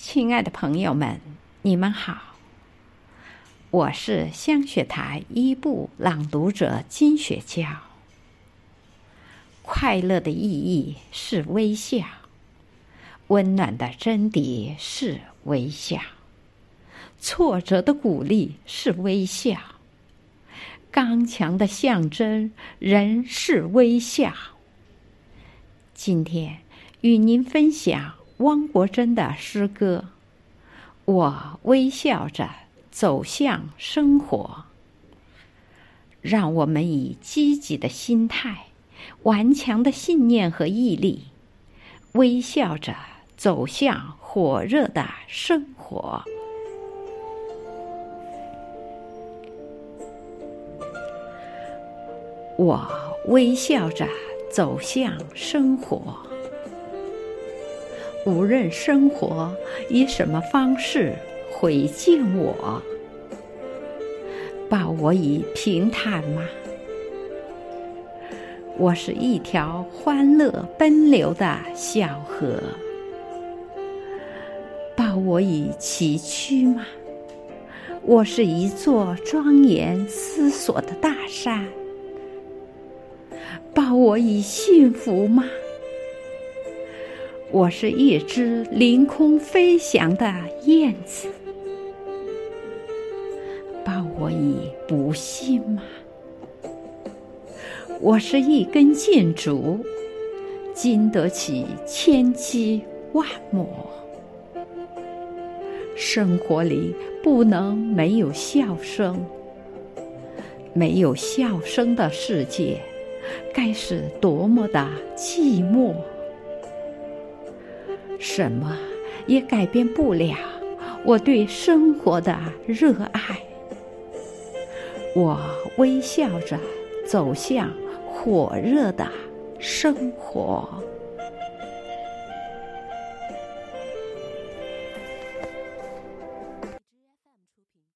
亲爱的朋友们，你们好，我是香雪台一部朗读者金雪娇。快乐的意义是微笑，温暖的真谛是微笑，挫折的鼓励是微笑，刚强的象征仍是微笑。今天与您分享。汪国真的诗歌，我微笑着走向生活。让我们以积极的心态、顽强的信念和毅力，微笑着走向火热的生活。我微笑着走向生活。无论生活以什么方式回敬我，抱我以平坦吗？我是一条欢乐奔流的小河，抱我以崎岖吗？我是一座庄严思索的大山，抱我以幸福吗？我是一只凌空飞翔的燕子，抱我以不幸吗？我是一根箭竹，经得起千击万磨。生活里不能没有笑声，没有笑声的世界，该是多么的寂寞。什么也改变不了我对生活的热爱。我微笑着走向火热的生活。